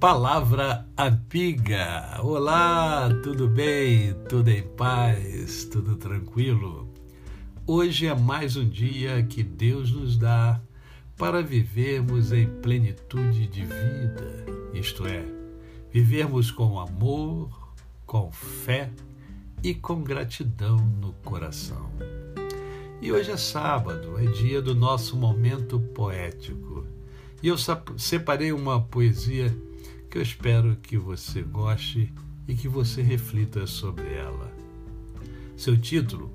Palavra Amiga. Olá, tudo bem? Tudo em paz? Tudo tranquilo? Hoje é mais um dia que Deus nos dá para vivermos em plenitude de vida, isto é, vivermos com amor, com fé e com gratidão no coração. E hoje é sábado, é dia do nosso momento poético. E eu separei uma poesia que eu espero que você goste e que você reflita sobre ela. Seu título: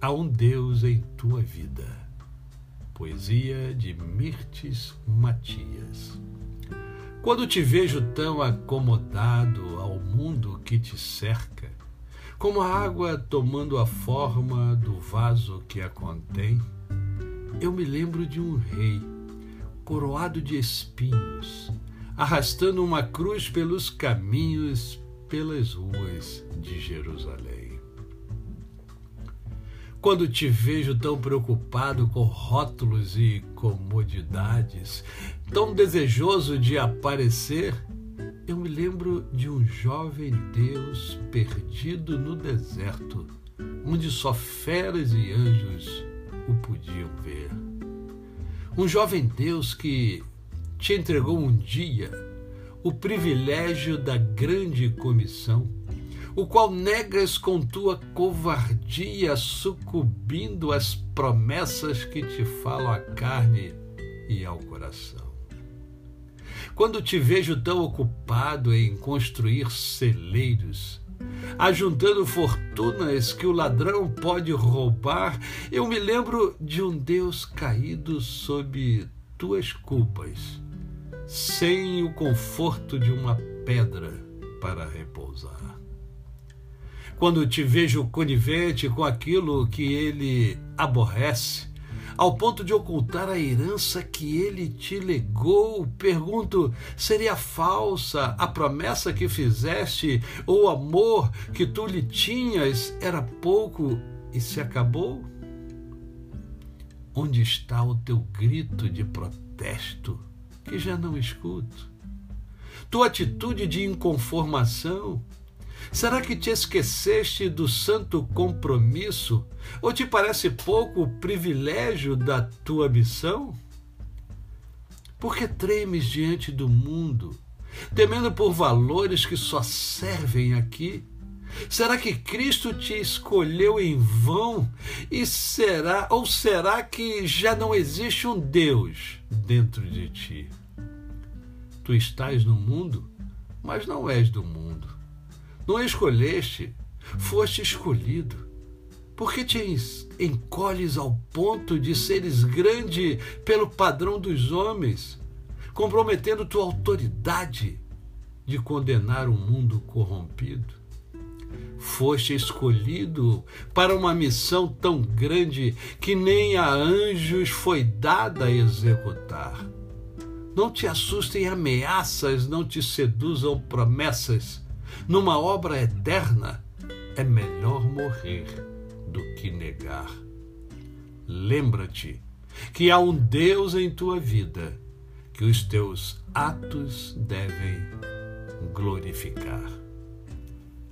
Há um Deus em tua vida. Poesia de Mirtes Matias. Quando te vejo tão acomodado ao mundo que te cerca, como a água tomando a forma do vaso que a contém, eu me lembro de um rei, coroado de espinhos, arrastando uma cruz pelos caminhos, pelas ruas de Jerusalém. Quando te vejo tão preocupado com rótulos e comodidades, tão desejoso de aparecer, eu me lembro de um jovem Deus perdido no deserto, onde só feras e anjos o podiam ver. Um jovem Deus que te entregou um dia o privilégio da grande comissão, o qual negas com tua covardia, sucumbindo às promessas que te falam à carne e ao coração. Quando te vejo tão ocupado em construir celeiros, ajuntando fortunas que o ladrão pode roubar, eu me lembro de um Deus caído sob tuas culpas sem o conforto de uma pedra para repousar. Quando te vejo conivente com aquilo que ele aborrece, ao ponto de ocultar a herança que ele te legou, pergunto: seria falsa a promessa que fizeste, ou o amor que tu lhe tinhas era pouco e se acabou? Onde está o teu grito de protesto? Que já não escuto? Tua atitude de inconformação? Será que te esqueceste do santo compromisso? Ou te parece pouco o privilégio da tua missão? Por que tremes diante do mundo, temendo por valores que só servem aqui? Será que Cristo te escolheu em vão? E será ou será que já não existe um Deus dentro de ti? Tu estás no mundo, mas não és do mundo. Não escolheste, foste escolhido. Por que te encolhes ao ponto de seres grande pelo padrão dos homens, comprometendo tua autoridade de condenar o um mundo corrompido? Foste escolhido para uma missão tão grande que nem a anjos foi dada a executar. Não te assustem ameaças, não te seduzam promessas. Numa obra eterna, é melhor morrer do que negar. Lembra-te que há um Deus em tua vida que os teus atos devem glorificar.